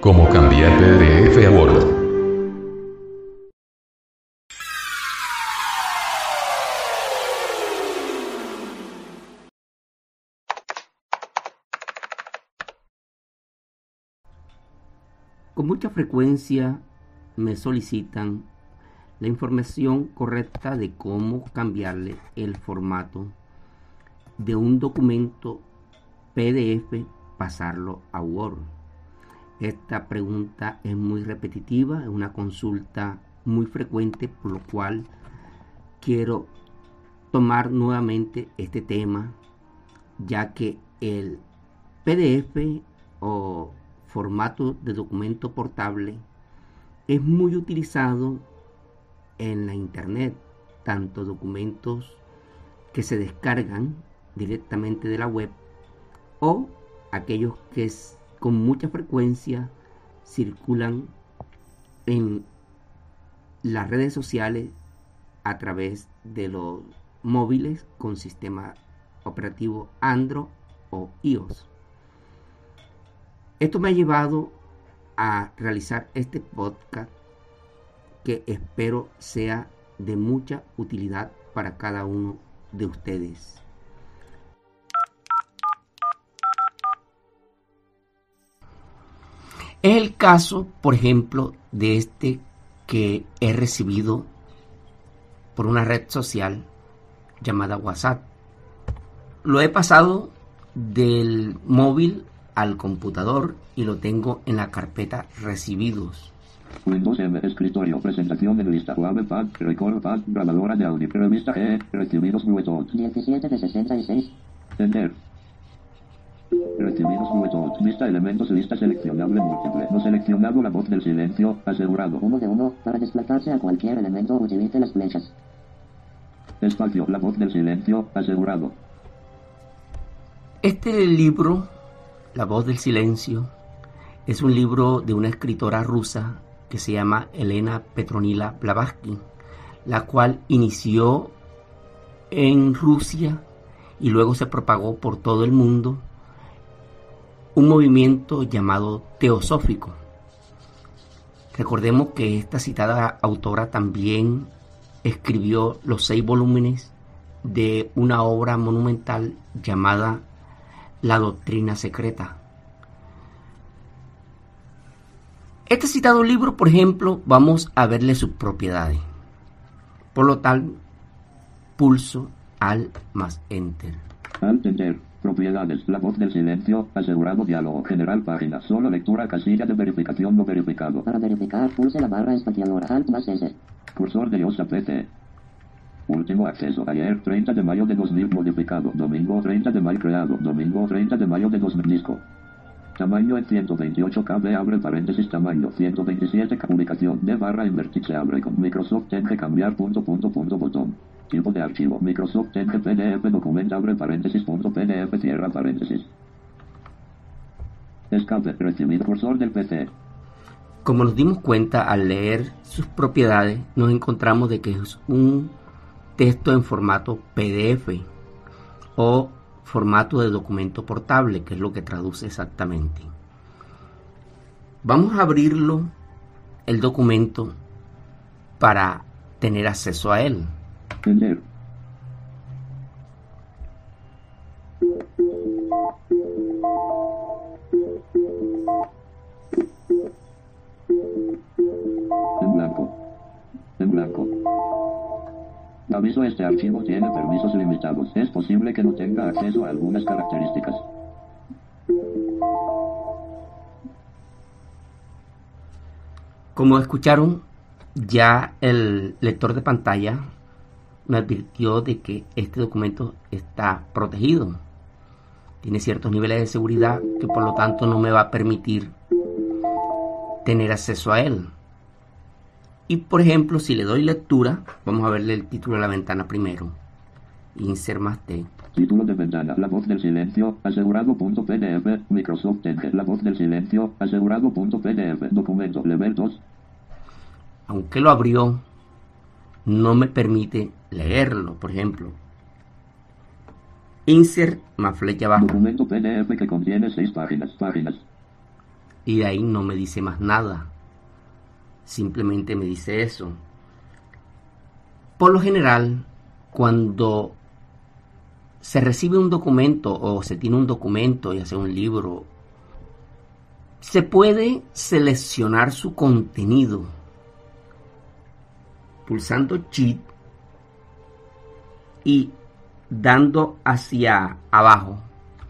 Cómo cambiar PDF a Word. Con mucha frecuencia me solicitan la información correcta de cómo cambiarle el formato de un documento PDF, pasarlo a Word. Esta pregunta es muy repetitiva, es una consulta muy frecuente, por lo cual quiero tomar nuevamente este tema, ya que el PDF o formato de documento portable es muy utilizado en la internet, tanto documentos que se descargan directamente de la web o aquellos que con mucha frecuencia circulan en las redes sociales a través de los móviles con sistema operativo Android o iOS. Esto me ha llevado a realizar este podcast que espero sea de mucha utilidad para cada uno de ustedes. Es el caso, por ejemplo, de este que he recibido por una red social llamada WhatsApp. Lo he pasado del móvil al computador y lo tengo en la carpeta recibidos. Windows M, escritorio, presentación de lista, web pad, record pad, grabadora de audio, revista G, recibidos botón. 17 de 66. Enter. Recibidos botón. Lista elementos, lista seleccionable múltiple. No seleccionado la voz del silencio, asegurado. Uno de uno, para desplazarse a cualquier elemento utilice las flechas. Espacio, la voz del silencio, asegurado. Este libro, La voz del silencio, es un libro de una escritora rusa que se llama Elena Petronila Blavatsky, la cual inició en Rusia y luego se propagó por todo el mundo un movimiento llamado teosófico. Recordemos que esta citada autora también escribió los seis volúmenes de una obra monumental llamada La Doctrina Secreta. Este citado libro, por ejemplo, vamos a verle sus propiedades. Por lo tal, pulso al más enter. Enter. Propiedades. La voz del silencio. Asegurado diálogo. General página. Solo lectura casilla de verificación no verificado. Para verificar, pulse la barra espaciadora. Alt más S. Cursor de OSA PC. Último acceso. Ayer 30 de mayo de 2000 modificado. Domingo 30 de mayo creado. Domingo 30 de mayo de 2000 disco. Tamaño en 128 KB abre paréntesis tamaño 127 publicación de barra invertir se abre con Microsoft Edge cambiar punto punto punto botón. Tipo de archivo Microsoft Edge PDF documento abre paréntesis punto PDF cierra paréntesis. Escape recibido cursor del PC. Como nos dimos cuenta al leer sus propiedades, nos encontramos de que es un texto en formato PDF o formato de documento portable, que es lo que traduce exactamente. Vamos a abrirlo, el documento, para tener acceso a él. En blanco. En blanco. Aviso este archivo tiene permisos limitados. Es posible que no tenga acceso a algunas características. Como escucharon, ya el lector de pantalla me advirtió de que este documento está protegido. Tiene ciertos niveles de seguridad que por lo tanto no me va a permitir tener acceso a él. Y por ejemplo, si le doy lectura, vamos a verle el título de la ventana primero. Insert más T. Título de ventana. La voz del silencio. Asegurado.pdf. Microsoft Edge. La voz del silencio. Asegurado.pdf. Documento. Level 2. Aunque lo abrió, no me permite leerlo. Por ejemplo, insert más flecha abajo. Documento PDF que contiene 6 páginas. Páginas. Y de ahí no me dice más nada. Simplemente me dice eso. Por lo general, cuando se recibe un documento o se tiene un documento, ya sea un libro, se puede seleccionar su contenido pulsando Shift y dando hacia abajo.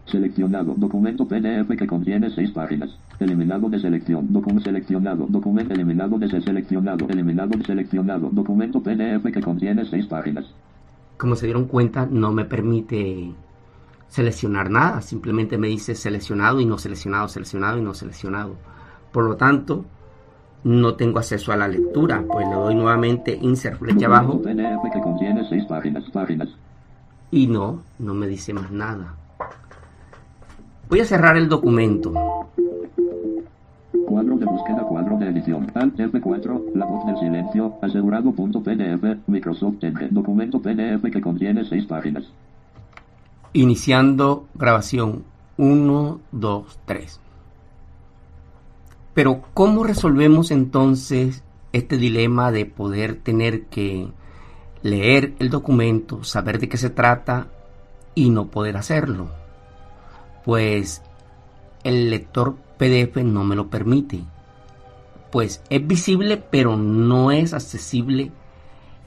Seleccionado. Documento PDF que contiene 6 páginas. Eliminado de selección. Documento seleccionado. Documento eliminado de seleccionado. Eliminado de seleccionado. Documento PDF que contiene 6 páginas. Como se dieron cuenta, no me permite seleccionar nada. Simplemente me dice seleccionado y no seleccionado, seleccionado y no seleccionado. Por lo tanto, no tengo acceso a la lectura. Pues le doy nuevamente insert flecha abajo PDF que contiene 6 páginas. Páginas. y no, no me dice más nada. Voy a cerrar el documento. Cuadro de búsqueda, cuadro de edición. Alt F4, la voz del silencio, asegurado.pdf, Microsoft Edge, documento PDF que contiene 6 páginas. Iniciando grabación 1, 2, 3. Pero ¿cómo resolvemos entonces este dilema de poder tener que leer el documento, saber de qué se trata y no poder hacerlo? Pues el lector PDF no me lo permite. Pues es visible pero no es accesible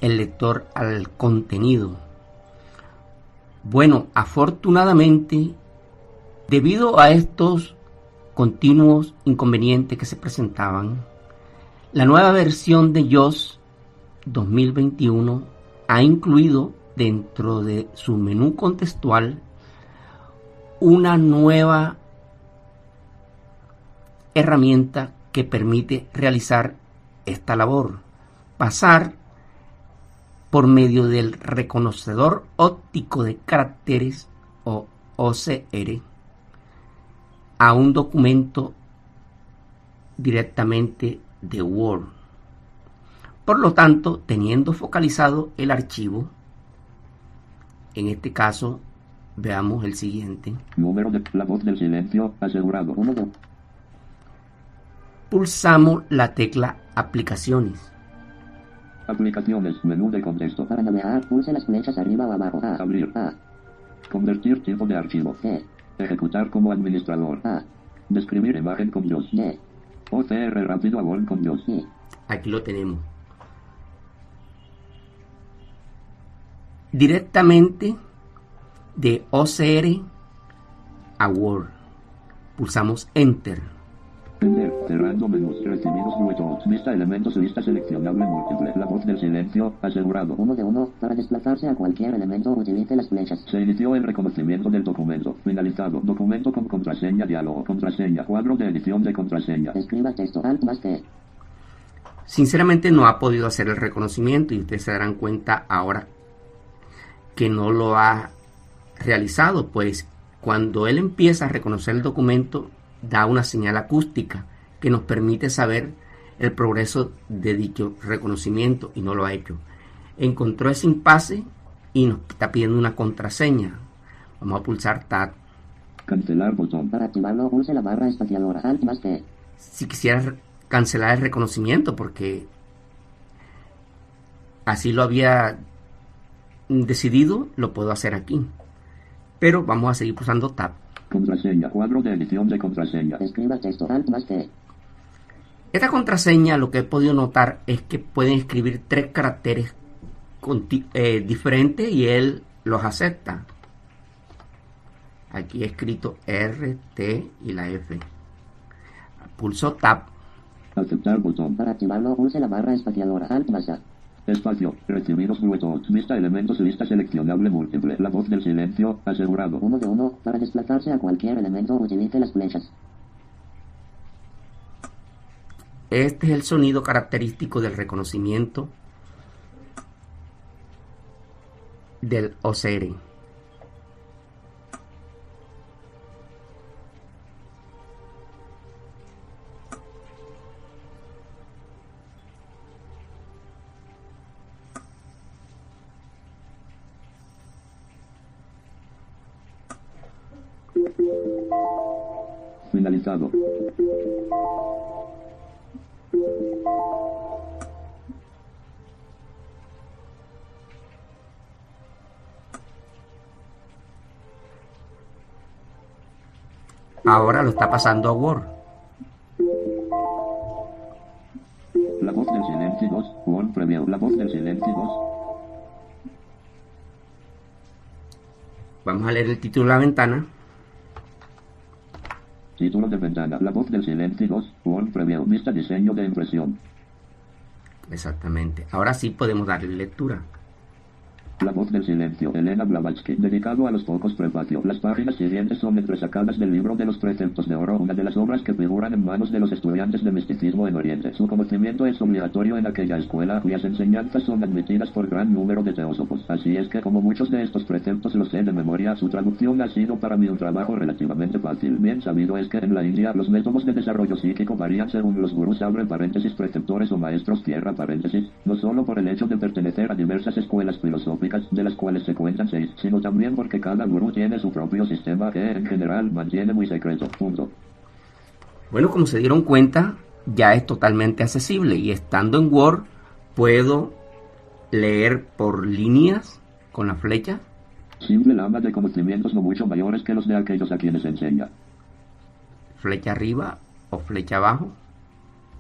el lector al contenido. Bueno, afortunadamente, debido a estos continuos inconvenientes que se presentaban, la nueva versión de JOS 2021 ha incluido dentro de su menú contextual una nueva herramienta que permite realizar esta labor, pasar por medio del reconocedor óptico de caracteres o OCR a un documento directamente de Word. Por lo tanto, teniendo focalizado el archivo, en este caso, veamos el siguiente. Número de la voz del silencio, asegurado. 1, 2. Pulsamos la tecla Aplicaciones. Aplicaciones, menú de contexto. Para navegar, pulse las flechas arriba o abajo. A. Abrir. A. Convertir tipo de archivo. C. Ejecutar como administrador. A. Describir imagen con Dios. D. OCR rápido a Word con Dios. I. Aquí lo tenemos. Directamente de OCR a Word. Pulsamos Enter. Cerrando menús, recibidos Bluetooth, vista elementos, lista seleccionable múltiple, la voz del silencio, asegurado. Uno de uno, para desplazarse a cualquier elemento utilice las flechas. Se inició el reconocimiento del documento. Finalizado. Documento con contraseña, diálogo, contraseña, cuadro de edición de contraseña. Escriba texto, alt más T. Sinceramente no ha podido hacer el reconocimiento y ustedes se darán cuenta ahora que no lo ha realizado, pues cuando él empieza a reconocer el documento da una señal acústica que nos permite saber el progreso de dicho reconocimiento y no lo ha hecho. Encontró ese impasse y nos está pidiendo una contraseña. Vamos a pulsar Tab. Cancelar botón. Para activarlo, pulse la barra espaciadora, alt más T. Si quisiera cancelar el reconocimiento porque así lo había decidido, lo puedo hacer aquí. Pero vamos a seguir pulsando Tab. Contraseña, cuadro de edición de contraseña. Escriba texto, alt más T. Esta contraseña lo que he podido notar es que pueden escribir tres caracteres eh, diferentes y él los acepta. Aquí he escrito R, T y la F. Pulso Tab. Aceptar botón. Para activarlo, pulse la barra espaciadora, alt más A. Espacio. Recibidos Bluetooth. Vista elementos lista seleccionable múltiple. La voz del silencio. Asegurado. Uno de uno, para desplazarse a cualquier elemento utilice las flechas. Este es el sonido característico del reconocimiento del OCR. Finalizado. Ahora lo está pasando a Word. La voz del silencio 2. Word Preview. La voz del silencio 2. Vamos a leer el título de la ventana. La voz del silencio 2. Word Preview. Vista diseño de impresión. Exactamente. Ahora sí podemos darle lectura. La voz del silencio, Elena Blavatsky, dedicado a los pocos prefacio. Las páginas siguientes son entresacadas del libro de los preceptos de oro, una de las obras que figuran en manos de los estudiantes de misticismo en Oriente. Su conocimiento es obligatorio en aquella escuela, cuyas enseñanzas son admitidas por gran número de teósofos. Así es que, como muchos de estos preceptos los sé de memoria, su traducción ha sido para mí un trabajo relativamente fácil. Bien sabido es que en la India los métodos de desarrollo psíquico varían según los gurús abre paréntesis preceptores o maestros cierra paréntesis, no solo por el hecho de pertenecer a diversas escuelas filosóficas, de las cuales se cuentan seis, sino también porque cada gurú tiene su propio sistema que en general mantiene muy secreto. Punto. Bueno, como se dieron cuenta, ya es totalmente accesible y estando en Word puedo leer por líneas con la flecha. Simple lama de conocimientos no mucho mayores que los de aquellos a quienes enseña. flecha arriba o flecha abajo.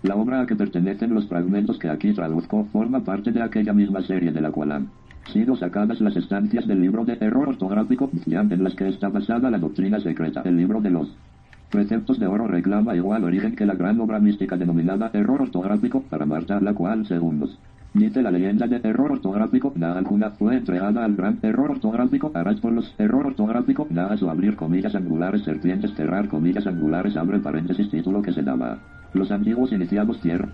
La obra a que pertenecen los fragmentos que aquí traduzco forma parte de aquella misma serie de la cual han sido sacadas las estancias del libro de error ortográfico, en las que está basada la doctrina secreta. El libro de los preceptos de oro reclama igual origen que la gran obra mística denominada error ortográfico para Marta, la cual, según nos dice la leyenda de error ortográfico, na alguna fue entregada al gran error ortográfico, harás por los error ortográfico, naas o abrir comillas angulares, serpientes, cerrar comillas angulares, abre paréntesis, título que se daba. Los antiguos iniciados cierra.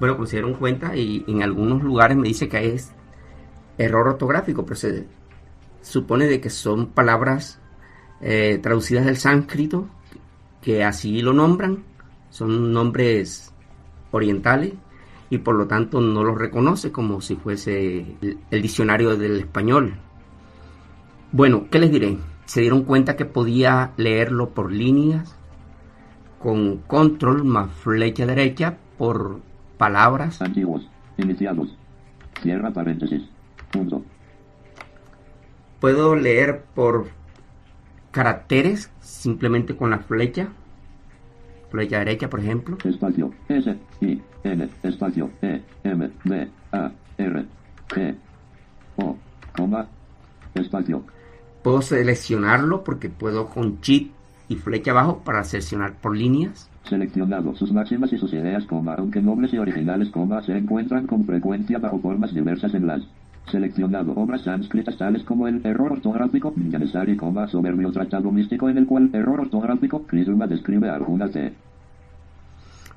Bueno, dieron cuenta, y en algunos lugares me dice que es error ortográfico, pero supone de que son palabras eh, traducidas del sánscrito, que así lo nombran, son nombres orientales y por lo tanto no los reconoce como si fuese el, el diccionario del español. Bueno, ¿qué les diré? Se dieron cuenta que podía leerlo por líneas, con control más flecha derecha por palabras Antiguos, iniciados. Cierra paréntesis. Puedo leer por caracteres simplemente con la flecha. Flecha derecha, por ejemplo. Espacio. S, I, N, espacio, E, M, B, A, R, G, O, coma, espacio. Puedo seleccionarlo porque puedo con Shift y flecha abajo para seleccionar por líneas. Seleccionado. Sus máximas y sus ideas, coma, aunque nobles y originales, coma, se encuentran con frecuencia bajo formas diversas en las Seleccionado obras sánscritas tales como el error ortográfico, Yanesari, coma, soberbio tratado místico en el cual error ortográfico, Krisma describe alguna T.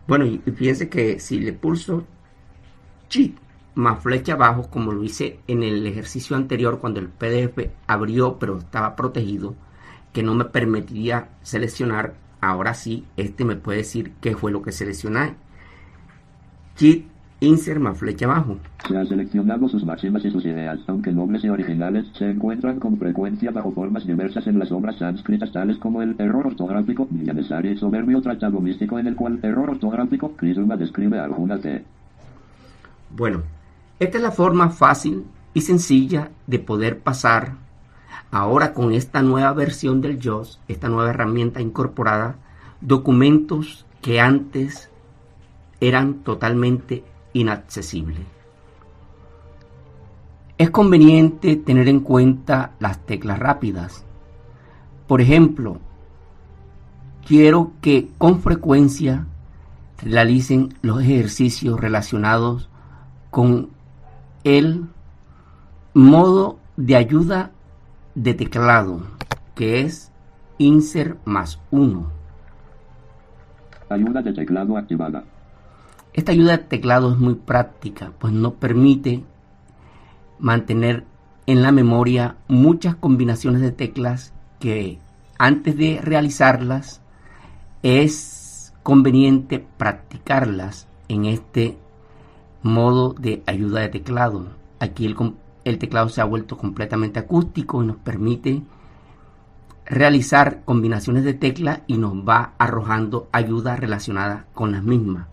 Bueno, y fíjense que si le pulso Shift más flecha abajo, como lo hice en el ejercicio anterior cuando el PDF abrió pero estaba protegido, que no me permitía seleccionar, ahora sí, este me puede decir qué fue lo que seleccioné. Shift, insert más flecha abajo. Se ha seleccionado sus máximas y sus ideas, aunque nobles y originales, se encuentran con frecuencia bajo formas diversas en las obras sánscritas tales como el error ortográfico, Yanesari, soberbio tratado místico en el cual error ortográfico, Krisma describe alguna T. Bueno, esta es la forma fácil y sencilla de poder pasar ahora con esta nueva versión del JOS, esta nueva herramienta incorporada, documentos que antes eran totalmente inaccesibles. Es conveniente tener en cuenta las teclas rápidas. Por ejemplo, quiero que con frecuencia realicen los ejercicios relacionados con el modo de ayuda de teclado, que es insert más 1. Ayuda de teclado activada. Esta ayuda de teclado es muy práctica, pues nos permite mantener en la memoria muchas combinaciones de teclas que antes de realizarlas es conveniente practicarlas en este modo de ayuda de teclado. Aquí el, teclado se ha vuelto completamente acústico y nos permite realizar combinaciones de teclas y nos va arrojando ayuda relacionada con las mismas.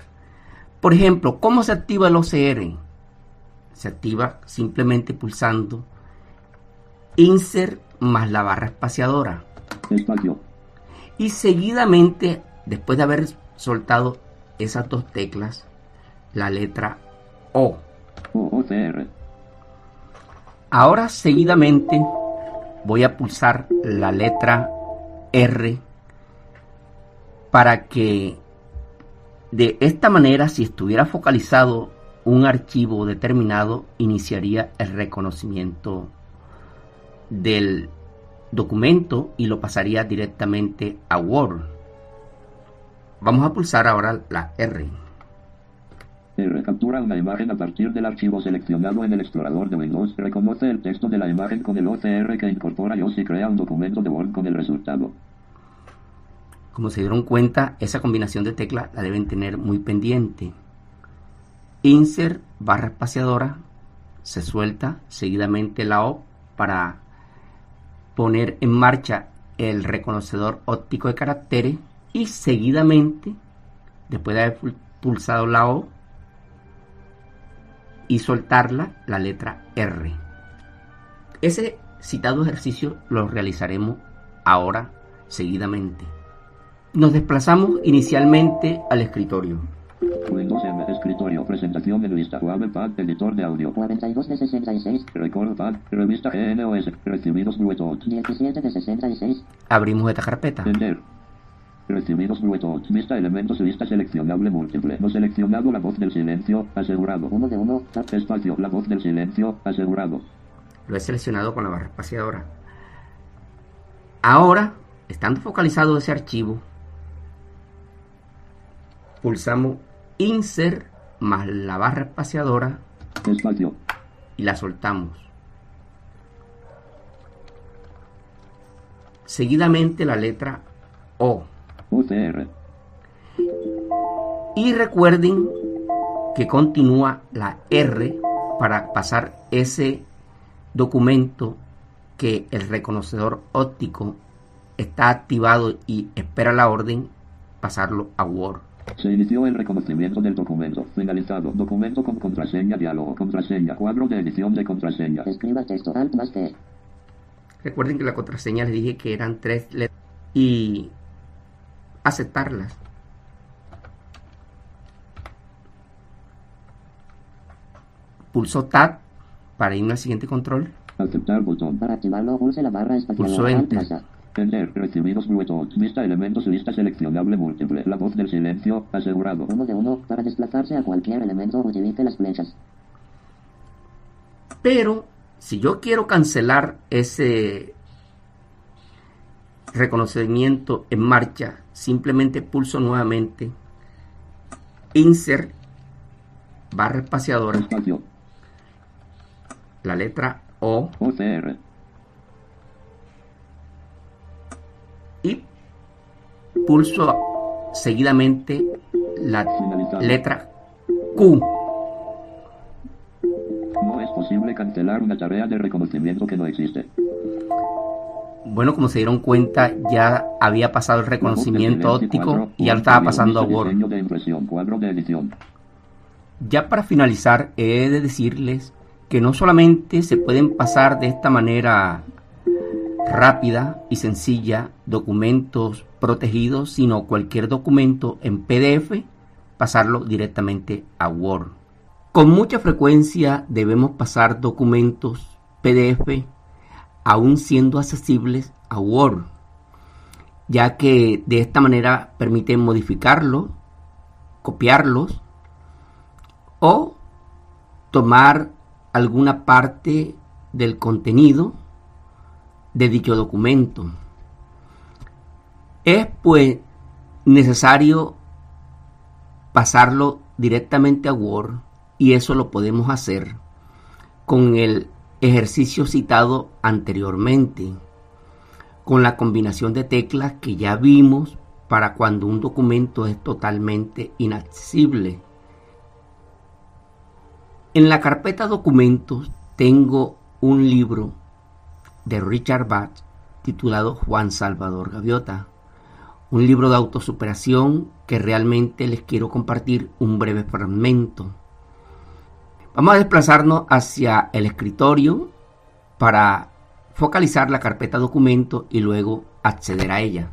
Por ejemplo, ¿cómo se activa el OCR? Se activa simplemente pulsando Insert más la barra espaciadora. Espacio. Y seguidamente, después de haber soltado esas dos teclas, la letra O. O OCR. Ahora seguidamente voy a pulsar la letra R para que de esta manera, si estuviera focalizado un archivo determinado, iniciaría el reconocimiento del documento y lo pasaría directamente a Word. Vamos a pulsar ahora la R. R. Captura una imagen a partir del archivo seleccionado en el explorador de Windows. Reconoce el texto de la imagen con el OCR que incorpora JOS y crea un documento de Word con el resultado. Como se dieron cuenta, esa combinación de teclas la deben tener muy pendiente. Insert barra espaciadora, se suelta seguidamente la O para poner en marcha el reconocedor óptico de caracteres y seguidamente, después de haber pul- pulsado la O y soltarla, la letra R. Ese citado ejercicio lo realizaremos ahora seguidamente. Nos desplazamos inicialmente al escritorio. Windows M. Escritorio. Presentación en lista. Webpad. Editor de audio. 42 de 66, Record Pad. Revista GNOS. Recibidos Bluetooth. 17 de 66, Abrimos esta carpeta. Enter. Recibidos Bluetooth. Vista elementos. Lista seleccionable múltiple. No seleccionado. La voz del silencio. Asegurado. 1 de 1, tab, Espacio. La voz del silencio. Asegurado. Lo he seleccionado con la barra espaciadora. Ahora, estando focalizado ese archivo, pulsamos Insert más la barra espaciadora Espacio. y la soltamos. Seguidamente la letra O. OCR. Y recuerden que continúa la R para pasar ese documento que el reconocedor óptico está activado y espera la orden, pasarlo a Word. Se inició el reconocimiento del documento. Finalizado. Documento con contraseña. Diálogo. Contraseña. Cuadro de edición de contraseña. escriba el texto, alt más T, Recuerden que la contraseña les dije que eran tres letras y aceptarlas. Pulso Tab para irme al siguiente control. Aceptar botón. Para activarlo, pulse la barra Pulso espaciadora. Alt Enter. Enter. Recibidos botón. Vista elementos. Lista seleccionable múltiple. La voz del silencio. Asegurado. Uno de uno. Para desplazarse a cualquier elemento, utilice las flechas. Pero si yo quiero cancelar ese reconocimiento en marcha, simplemente pulso nuevamente Insert barra espaciadora, Espacio. la letra O OCR. Y pulso seguidamente la letra Q. No es posible cancelar una tarea de reconocimiento que no existe. Bueno, como se dieron cuenta, ya había pasado el reconocimiento óptico y ya lo estaba pasando a Word. Ya para finalizar, he de decirles que no solamente se pueden pasar de esta manera rápida y sencilla documentos protegidos, sino cualquier documento en PDF, pasarlo directamente a Word. Con mucha frecuencia debemos pasar documentos PDF aún siendo accesibles a Word, ya que de esta manera permiten modificarlos, copiarlos o tomar alguna parte del contenido de dicho documento. Es pues necesario pasarlo directamente a Word y eso lo podemos hacer con el ejercicio citado anteriormente, con la combinación de teclas que ya vimos para cuando un documento es totalmente inaccesible. En la carpeta documentos tengo un libro de Richard Bach titulado Juan Salvador Gaviota, un libro de autosuperación que realmente les quiero compartir un breve fragmento. Vamos a desplazarnos hacia el escritorio para focalizar la carpeta documento y luego acceder a ella.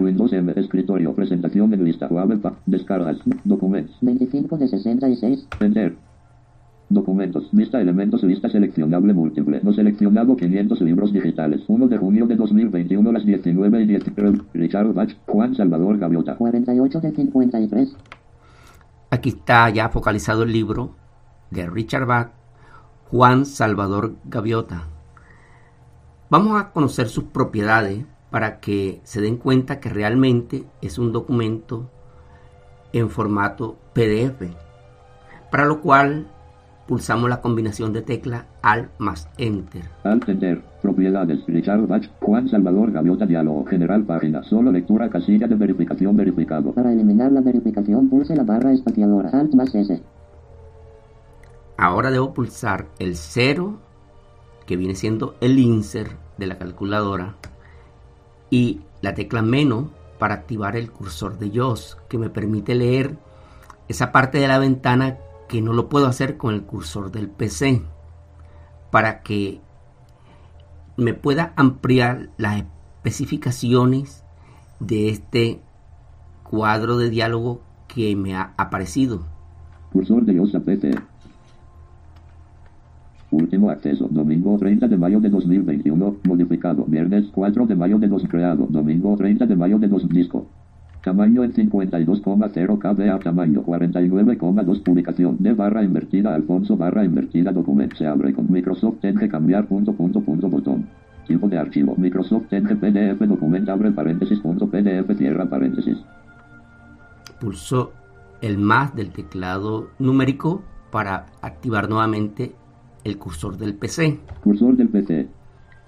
Windows M, escritorio, presentación en lista, descargas, documentos, 25 de 66. enter. Documentos, vista elementos, lista seleccionable múltiple, no seleccionado 500 libros digitales, 1 de junio de 2021 las 19 y 10, Richard Bach, Juan Salvador Gaviota. 48 de 53. Aquí está ya focalizado el libro de Richard Bach, Juan Salvador Gaviota. Vamos a conocer sus propiedades para que se den cuenta que realmente es un documento en formato PDF, para lo cual pulsamos la combinación de teclas Alt más Enter. Alt enter, propiedades, Richard Bach, Juan Salvador Gaviota, diálogo, general página, solo lectura, casilla de verificación verificado. Para eliminar la verificación, pulse la barra espaciadora. Alt más S. Ahora debo pulsar el 0, que viene siendo el insert de la calculadora, y la tecla menos para activar el cursor de JAWS, que me permite leer esa parte de la ventana que no lo puedo hacer con el cursor del PC, para que me pueda ampliar las especificaciones de este cuadro de diálogo que me ha aparecido. Cursor de Yosa PC. Último acceso, domingo 30 de mayo de 2021, modificado, viernes 4 de mayo de 2 creado, domingo 30 de mayo de 2 disco. Tamaño en 52,0 kb tamaño 49,2 publicación de barra invertida Alfonso barra invertida documento se abre con Microsoft Edge cambiar punto punto punto botón. Tipo de archivo Microsoft Edge PDF documento abre paréntesis punto PDF cierra paréntesis. pulso el más del teclado numérico para activar nuevamente el cursor del PC Cursor del PC.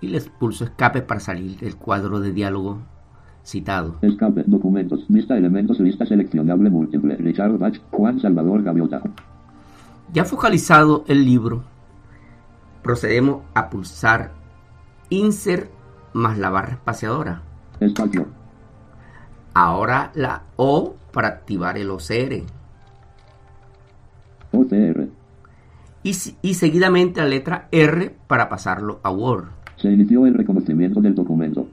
y les pulso escape para salir del cuadro de diálogo citado. Escape, documentos, vista elementos, lista seleccionable múltiple, Richard Bach, Juan Salvador Gaviota. Ya focalizado el libro, procedemos a pulsar insert más la barra espaciadora. Espacio, Ahora la O para activar el OCR OCR. y, y seguidamente la letra R para pasarlo a Word. Se inició el reconocimiento del documento.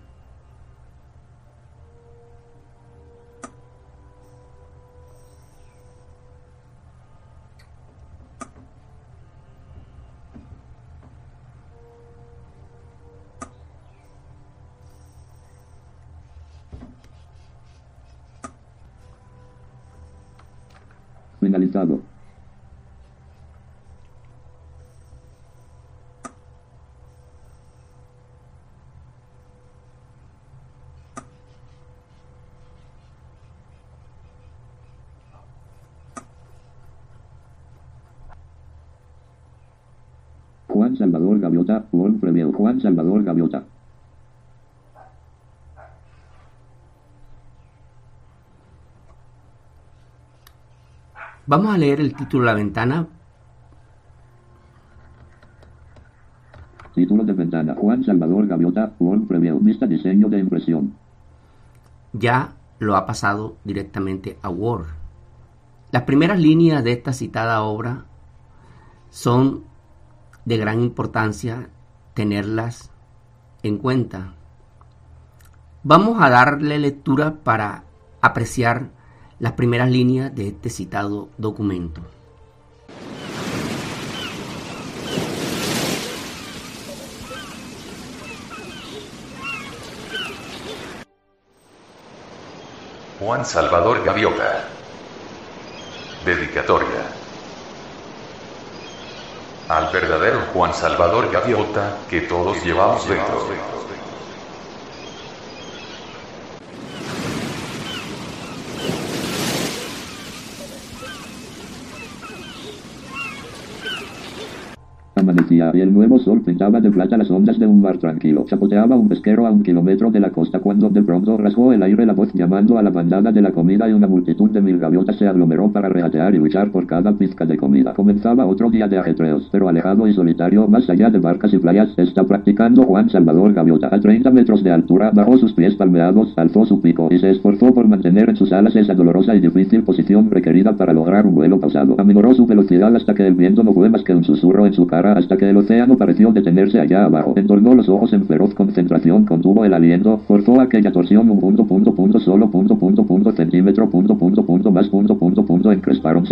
Finalizado. Juan Salvador Gaviota, World Preview. Juan Salvador Gaviota. Vamos a leer el título de la ventana. Título de ventana. Juan Salvador Gaviota, World Preview. Vista diseño de impresión. Ya lo ha pasado directamente a Word. Las primeras líneas de esta citada obra son de gran importancia tenerlas en cuenta. Vamos a darle lectura para apreciar las primeras líneas de este citado documento. Juan Salvador Gaviota. Dedicatoria. Al verdadero Juan Salvador Gaviota, que todos llevamos dentro. nuevos pintaba de plata las ondas de un mar tranquilo. Chapoteaba un pesquero a un kilómetro de la costa cuando de pronto rasgó el aire la voz llamando a la bandada de la comida y una multitud de mil gaviotas se aglomeró para regatear y luchar por cada pizca de comida. Comenzaba otro día de ajetreos, pero alejado y solitario, más allá de barcas y playas, está practicando Juan Salvador Gaviota. A 30 metros de altura, bajó sus pies palmeados, alzó su pico y se esforzó por mantener en sus alas esa dolorosa y difícil posición requerida para lograr un vuelo pausado. Aminoró su velocidad hasta que el viento no fue más que un susurro en su cara hasta que el océano pareció detenerse allá abajo. Entornó los ojos en feroz concentración, contuvo el aliento, forzó aquella torsión un punto, punto, punto, solo punto, punto, punto, centímetro, punto, punto, punto, más punto, punto, punto,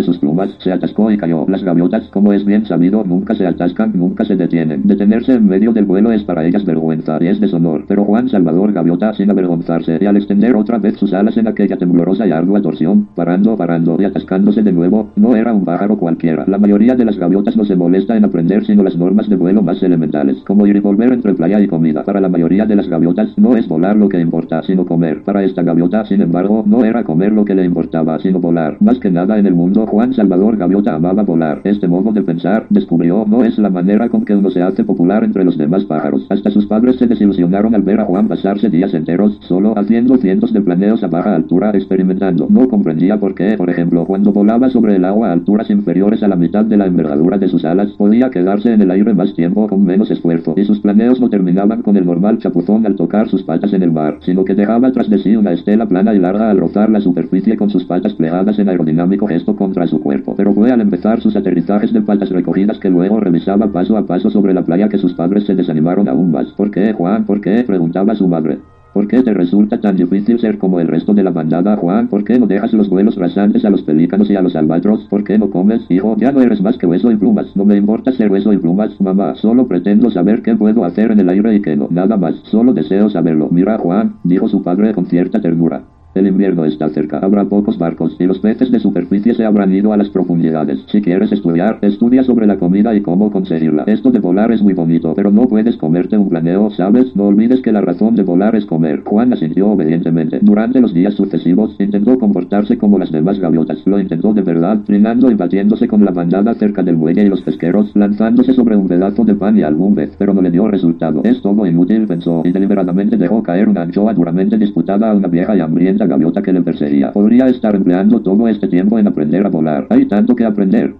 sus plumas, se atascó y cayó. Las gaviotas, como es bien sabido, nunca se atascan, nunca se detienen. Detenerse en medio del vuelo es para ellas vergüenza y es deshonor. Pero Juan Salvador Gaviota, sin avergonzarse, y al extender otra vez sus alas en aquella temblorosa y ardua torsión, parando, parando y atascándose de nuevo, no era un pájaro cualquiera. La mayoría de las gaviotas no se molesta en aprender sino las normas de vuelo más elementales, como ir y volver entre playa y comida. Para la mayoría de las gaviotas no es volar lo que importa, sino comer. Para esta gaviota, sin embargo, no era comer lo que le importaba, sino volar. Más que nada en el mundo, Juan Salvador Gaviota amaba volar. Este modo de pensar, descubrió, no es la manera con que uno se hace popular entre los demás pájaros. Hasta sus padres se desilusionaron al ver a Juan pasarse días enteros, solo haciendo cientos de planeos a baja altura, experimentando. No comprendía por qué, por ejemplo, cuando volaba sobre el agua a alturas inferiores a la mitad de la envergadura de sus alas, podía quedarse en el aire más tiempo con menos esfuerzo, y sus planeos no terminaban con el normal chapuzón al tocar sus patas en el mar, sino que dejaba tras de sí una estela plana y larga al rozar la superficie con sus patas plegadas en aerodinámico gesto contra su cuerpo. Pero fue al empezar sus aterrizajes de patas recogidas que luego revisaba paso a paso sobre la playa que sus padres se desanimaron aún más. ¿Por qué, Juan? ¿Por qué? preguntaba su madre. ¿Por qué te resulta tan difícil ser como el resto de la bandada, Juan? ¿Por qué no dejas los vuelos rasantes a los pelícanos y a los albatros? ¿Por qué no comes? Hijo, ya no eres más que hueso y plumas. No me importa ser hueso y plumas, mamá. Solo pretendo saber qué puedo hacer en el aire y qué no. Nada más. Solo deseo saberlo. Mira, Juan, dijo su padre con cierta ternura. El invierno está cerca, habrá pocos barcos y los peces de superficie se habrán ido a las profundidades. Si quieres estudiar, estudia sobre la comida y cómo conseguirla. Esto de volar es muy bonito, pero no puedes comerte un planeo, ¿sabes? No olvides que la razón de volar es comer. Juan asintió obedientemente. Durante los días sucesivos, intentó comportarse como las demás gaviotas. Lo intentó de verdad, trinando y batiéndose con la bandada cerca del muelle y los pesqueros, lanzándose sobre un pedazo de pan y algún vez, pero no le dio resultado. Es todo inútil, pensó, y deliberadamente dejó caer una anchoa duramente disputada a una vieja y hambrienta gaviota que le perseguía. Podría estar empleando todo este tiempo en aprender a volar. Hay tanto que aprender.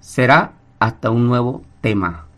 Será hasta un nuevo tema.